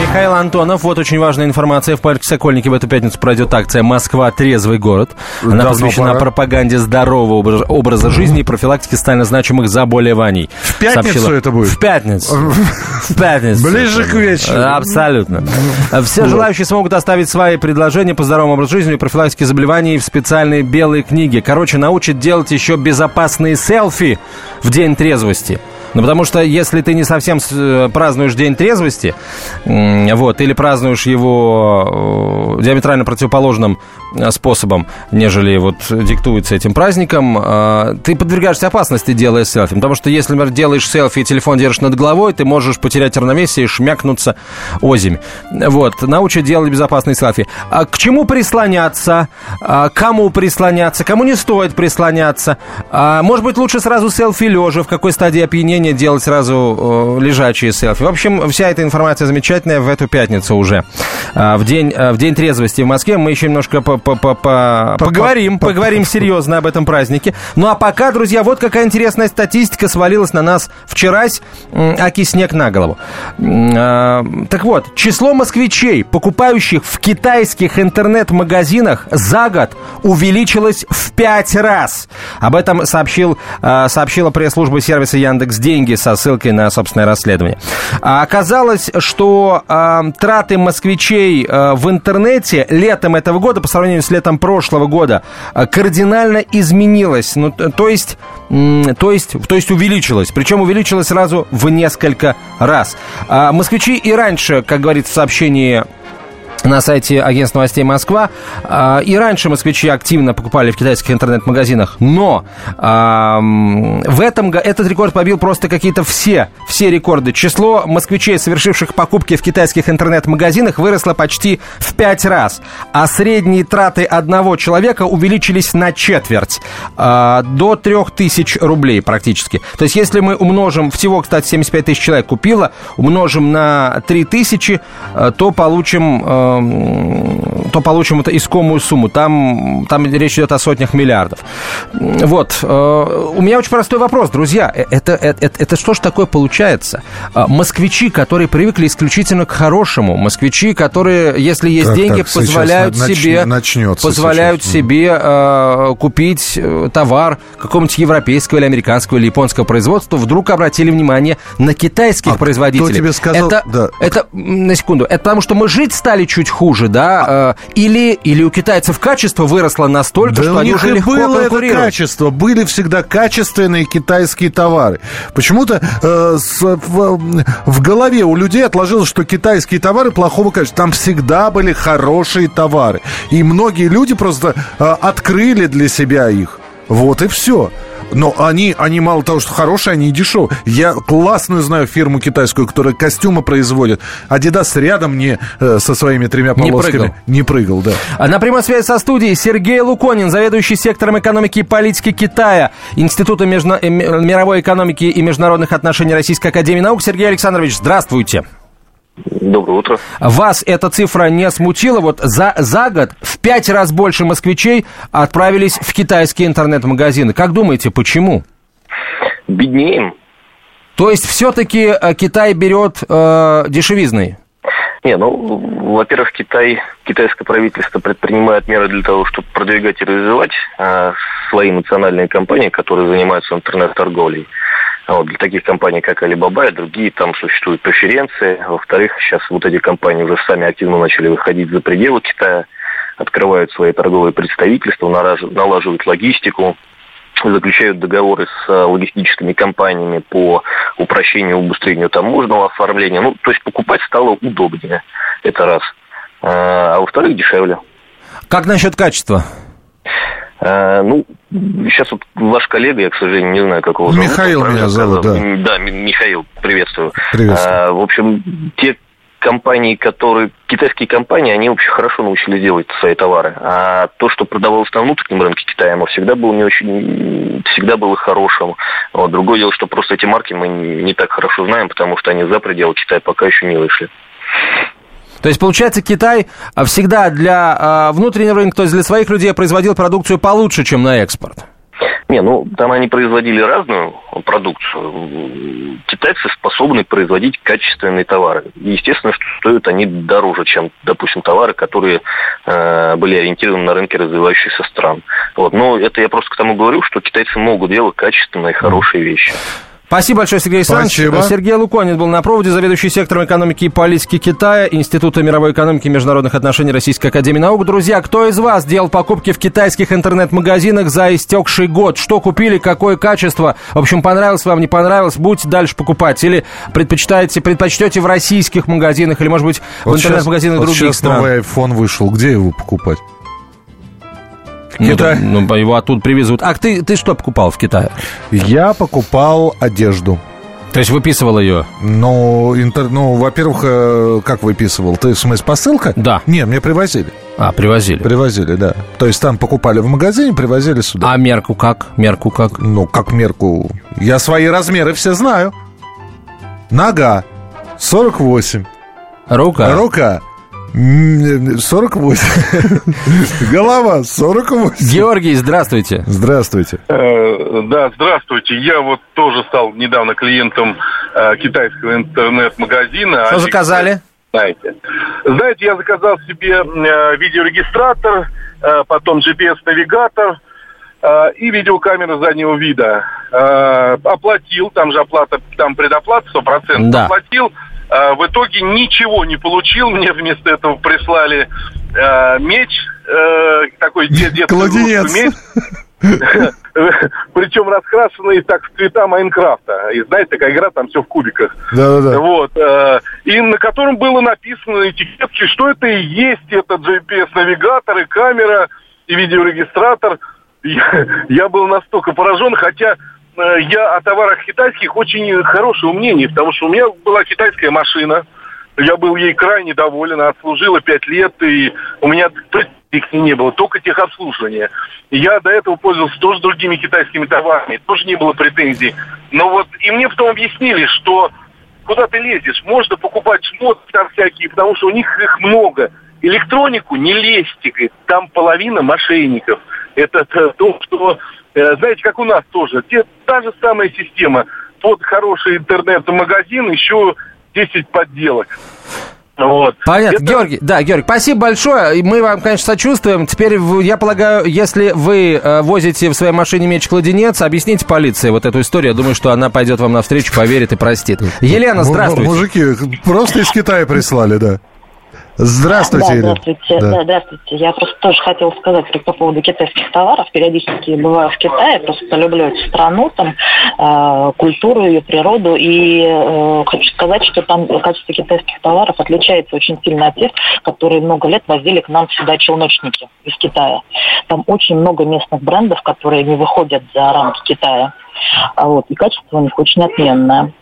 Михаил Антонов, вот очень важная информация. В парке Сокольники в эту пятницу пройдет акция «Москва. Трезвый город». Она Давно посвящена пора. пропаганде здорового образ- образа жизни и профилактике стально значимых заболеваний. В пятницу Сообщила- это будет? В пятницу. В пятницу. Ближе к вечеру. Абсолютно. Все желающие смогут оставить свои предложения по здоровому образу жизни и профилактике заболеваний в специальной белой книге. Короче, научат делать еще безопасные селфи в день трезвости. Ну, потому что если ты не совсем э, празднуешь День трезвости, вот, или празднуешь его э, диаметрально противоположным э, способом, нежели вот диктуется этим праздником, ты подвергаешься опасности, делая селфи. Потому что если, например, делаешь селфи и телефон держишь над головой, ты можешь потерять равновесие и шмякнуться озимь. Вот, научат делать безопасные селфи. А к чему прислоняться? А кому прислоняться? Кому не стоит прислоняться? А, может быть, лучше сразу селфи лежа? В какой стадии опьянения делать сразу лежачие селфи? В общем, вся эта информация замечательная в эту пятницу уже. А, в, день, а, в день трезвости в Москве мы еще немножко по- по- по- по- поговорим, поговорим серьезно об этом празднике. Ну а пока, друзья, вот какая интересная статистика свалилась на нас вчерась. Аки снег на голову. А, Так вот, число москвичей, покупающих в китайских интернет-магазинах за год увеличилось в пять раз. Об этом сообщил, сообщила пресс-служба сервиса Яндекс Деньги со ссылкой на собственное расследование. А Оказалось, что а, траты москвичей а, в интернете летом этого года по сравнению с летом прошлого года а, кардинально изменилось. Ну, то есть, м, то есть, то есть увеличилось. Причем увеличилось сразу в несколько раз. А, москвичи и раньше, как говорится в сообщении на сайте агентства новостей Москва. А, И раньше москвичи активно покупали в китайских интернет-магазинах, но в этом этот рекорд побил просто какие-то все, все рекорды. Число москвичей, совершивших покупки в китайских интернет-магазинах, выросло почти в пять раз, а средние траты одного человека увеличились на четверть, а, до 3000 рублей практически. То есть если мы умножим, всего, кстати, 75 тысяч человек купило, умножим на 3000, э, то получим, эм, то получим это искомую сумму. Там, там речь идет о сотнях миллиардов. Вот. э, У меня очень простой вопрос, друзья. Э, Это, это, это, это что ж такое получается? А, Москвичи, которые привыкли исключительно к хорошему, москвичи, которые, если есть Так, деньги, так, позволяют нач- себе, начнется позволяют сейчас. себе э, купить э, товар какого-нибудь европейского или американского или японского производства, вдруг обратили внимание на китайских А кто производителей. тебе сказал- Это, да. это, на секунду, это потому что мы жить стали чуть хуже, да? э, или, или у китайцев качество выросло настолько, Да что у они них уже легко было это качество. Были всегда качественные китайские товары. Почему-то э, с- в, в голове у людей отложилось, что китайские товары плохого качества. Там всегда были хорошие товары. И многие люди просто э, открыли для себя их. Вот и все. Но они, они мало того, что хорошие, они и дешевые. Я классную знаю фирму китайскую, которая костюмы производит. Адидас рядом не э, со своими тремя Не полосками. прыгал. Не прыгал, да. А На прямой связи со студией Сергей Луконин, заведующий сектором экономики и политики Китая Института межна- э, мировой экономики и международных отношений Российской Академии Наук. Сергей Александрович, здравствуйте. Доброе утро. Вас эта цифра не смутила? Вот за, за год в пять раз больше москвичей отправились в китайские интернет-магазины. Как думаете, почему? Беднеем. То есть все-таки Китай берет э, дешевизной? Не, ну, во-первых, Китай, китайское правительство предпринимает меры для того, чтобы продвигать и развивать э, свои национальные компании, которые занимаются интернет-торговлей. А Вот, для таких компаний, как Alibaba и другие, там существуют преференции. Во-вторых, сейчас вот эти компании уже сами активно начали выходить за пределы Китая, открывают свои торговые представительства, налаживают логистику, заключают договоры с э, логистическими компаниями по упрощению, убыстрению таможенного оформления. Ну, то есть покупать стало удобнее. Это раз. А, а во-вторых, дешевле. Как насчет качества? А, ну, сейчас вот ваш коллега, я, к сожалению, не знаю, как его зовут. Михаил меня зовут, да. Да, Михаил, приветствую. Приветствую. А, в общем, те компании, которые... Китайские компании, они вообще хорошо научились делать свои товары. А то, что продавалось на внутреннем рынке Китая, оно всегда было не очень... Всегда было хорошим. Вот. Другое дело, что просто эти марки мы не так хорошо знаем, потому что они за пределы Китая пока еще не вышли. То есть, получается, Китай а, всегда для а, внутреннего рынка, то есть для своих людей производил продукцию получше, чем на экспорт? Не, ну там они производили разную продукцию. Китайцы способны производить качественные товары. Естественно, что стоят они дороже, чем, допустим, товары, которые э, были ориентированы на рынке развивающихся стран. Вот. Но это я просто к тому говорю, что китайцы могут делать качественные, хорошие вещи. Спасибо большое, Сергей Александрович. Спасибо. Сергей Луконин был на проводе, заведующий сектором экономики и политики Китая, Института мировой экономики и международных отношений Российской Академии Наук. Друзья, кто из вас делал покупки в китайских интернет-магазинах за истекший год? Что купили, какое качество? В общем, понравилось вам, не понравилось? Будете дальше покупать. Или предпочитаете, предпочтете в российских магазинах, или, может быть, в Вот интернет-магазинах сейчас, вот других сейчас стран? новый iPhone вышел. Где его покупать? В Ну, ну, его оттуда привезут. А ты, ты что покупал в Китае? Я покупал одежду. То есть выписывал ее? Ну, интер... ну, во-первых, э, как выписывал? Ты, в смысле, посылка? Да. Нет, мне привозили. А, привозили. Привозили, да. То есть там покупали в магазине, привозили сюда. А мерку как? Мерку как? Ну, как мерку. Я свои размеры все знаю. Нога 48. Рука? Рука 48. Голова 48. Георгий, здравствуйте. Здравствуйте. Э, Да, здравствуйте. Я вот тоже стал недавно клиентом э, китайского интернет-магазина. Что заказали? Знаете. Знаете, я заказал себе э, видеорегистратор, потом GPS-навигатор и видеокамера заднего вида. Оплатил, там же оплата, там предоплата 100%. Да. Оплатил. Э, в итоге ничего не получил. Мне вместо этого прислали э, меч, э, такой де- детский Кладенец. меч. Причем раскрашенный так в цвета Майнкрафта. И знаете, такая игра, там все в кубиках. Да-да-да. Вот. э, И на котором было написано на этикетке, что это и есть этот GPS-навигатор, и камера, и видеорегистратор. Я, я был настолько поражен, хотя я о товарах китайских очень хорошее мнение, потому что у меня была китайская машина, я был ей крайне доволен, отслужила пять лет, и у меня их не было, только техобслуживание. Я до этого пользовался тоже другими китайскими товарами, тоже не было претензий. Но вот и мне потом объяснили, что куда ты лезешь, можно покупать шмотки там всякие, потому что у них их много. Электронику не лезьте, говорит, там половина мошенников. Это т- то, что, э, знаете, как у нас тоже, те, та же самая система. Под хороший интернет-магазин еще 10 подделок. Вот. Понятно. Это- Георгий, да, Георгий, спасибо большое. И Мы вам, конечно, сочувствуем. Теперь, я полагаю, если вы э, возите в своей машине меч-кладенец, объясните полиции вот эту историю. Я думаю, что она пойдет вам навстречу, поверит и простит. Елена, здравствуйте. Мужики, просто из Китая прислали, да. Здравствуйте, да, здравствуйте. Да. Да. здравствуйте. Я просто тоже хотела сказать по поводу китайских товаров. Периодически бываю в Китае, просто люблю эту страну, там, э, культуру, ее природу. И э, хочу сказать, что там качество китайских товаров отличается очень сильно от тех, которые много лет возили к нам сюда челночники из Китая. Там очень много местных брендов, которые не выходят за рамки Китая. А вот, и качество у них очень отменное.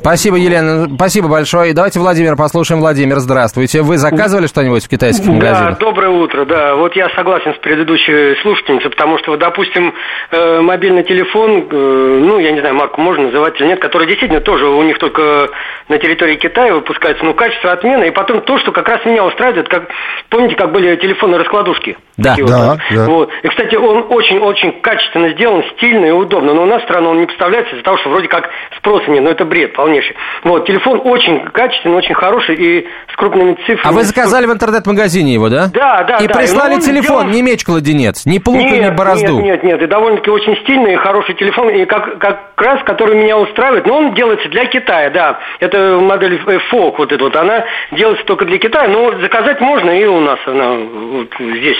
Спасибо, Елена. Спасибо большое. И давайте Владимир послушаем. Владимир, здравствуйте. Вы заказывали что-нибудь в китайских Да, магазинах? доброе утро, да. Вот я согласен с предыдущей слушательницей, потому что, вот, допустим, э, мобильный телефон, э, ну, я не знаю, марку можно называть или нет, который действительно тоже у них только на территории Китая выпускается, ну, качество отмена, и потом то, что как раз меня устраивает, как, помните, как были телефоны-раскладушки? Да. Такие Да, да. Вот. И, кстати, он очень-очень качественно сделан, стильно и удобно, но у нас страна он не представляется из-за того, что вроде как спроса нет, но это бред полнейший. Вот, телефон очень качественный, очень хороший и с крупными цифрами. А вы заказали в интернет-магазине его, да? Да, да, И да. прислали И он телефон, сделан- не меч-кладенец, не плуг и не нет, борозду. Нет, нет, нет, и довольно-таки очень стильный и хороший телефон, и как, как раз, который меня устраивает, но он делается для Китая, да. Это модель Фок, вот эта вот, она делается только для Китая, но заказать можно, и у нас она вот здесь,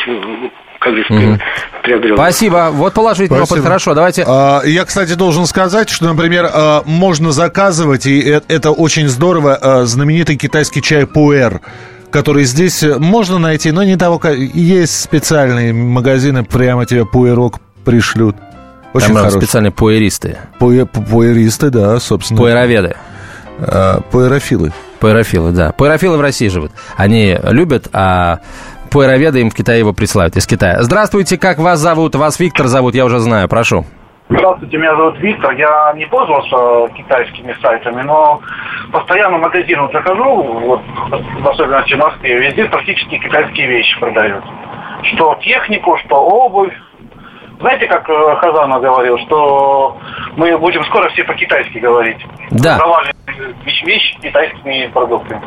как. Спасибо. Вот положительный опыт. Спасибо. Хорошо, давайте... А, Я, кстати, должен сказать, что, например, а, можно заказывать, и э- это очень здорово, а, знаменитый китайский чай пуэр который здесь э, можно найти, но не того, как... Есть специальные магазины, прямо тебе пуэрок пришлют. Очень Там хороший. специальные пуэристы, Пуэ- пу- Пуэристы, да, собственно. пуэроведы. А, Пуэрофилы. Пуэрофилы, да. Пуэрофилы в России живут. Они любят, а пуэроведы им в Китае его присылают, из Китая. Здравствуйте, как вас зовут? Вас Виктор зовут, я уже знаю, прошу. Здравствуйте, меня зовут Виктор. Я не пользовался китайскими сайтами, но постоянно в магазин захожу, вот, в особенности в Москве, везде практически китайские вещи продают. Что технику, что обувь. знаете, как э, Хазанов говорил, что мы будем скоро все по-китайски говорить. Да. Торговали вещь китайскими продуктами.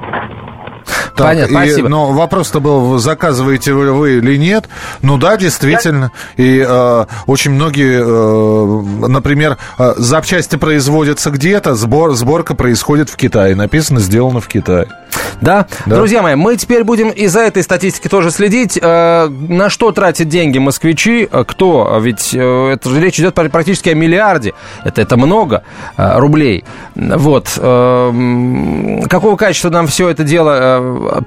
Так, Понятно, и- спасибо. но вопрос-то был, заказываете вы, вы или нет. Ну да, действительно. И э, очень многие, э, например, э, запчасти производятся где-то, сбор, сборка происходит в Китае. Написано, сделано в Китае. Да? Да. Друзья мои, мы теперь будем из-за этой статистики тоже следить. Э, на что тратят деньги москвичи? Э, Кто? Ведь э, это же речь идет пр- практически о миллиарде. Это, это много рублей. Вот. Какого качества нам все это дело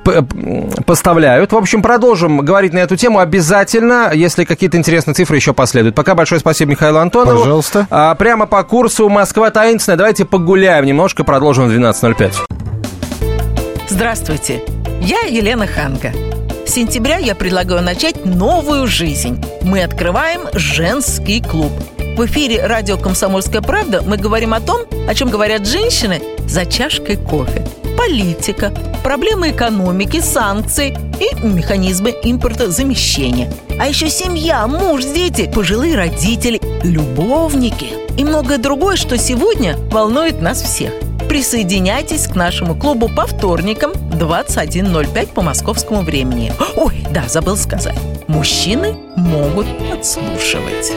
поставляют? В общем, продолжим говорить на эту тему обязательно, если какие-то интересные цифры еще последуют. Пока большое спасибо Михаилу Антонову. Пожалуйста. А, прямо по курсу Москва таинственная. Давайте погуляем немножко, продолжим в 12.05. Здравствуйте, я Елена Ханга. С сентября я предлагаю начать новую жизнь. Мы открываем женский клуб. В эфире радио «Комсомольская правда» мы говорим о том, о чем говорят женщины за чашкой кофе. Политика, проблемы экономики, санкции и механизмы импортозамещения. А еще семья, муж, дети, пожилые родители, любовники и многое другое, что сегодня волнует нас всех. Присоединяйтесь к нашему клубу по вторникам 21.05 по московскому времени. Ой, да, забыл сказать. Мужчины могут подслушивать.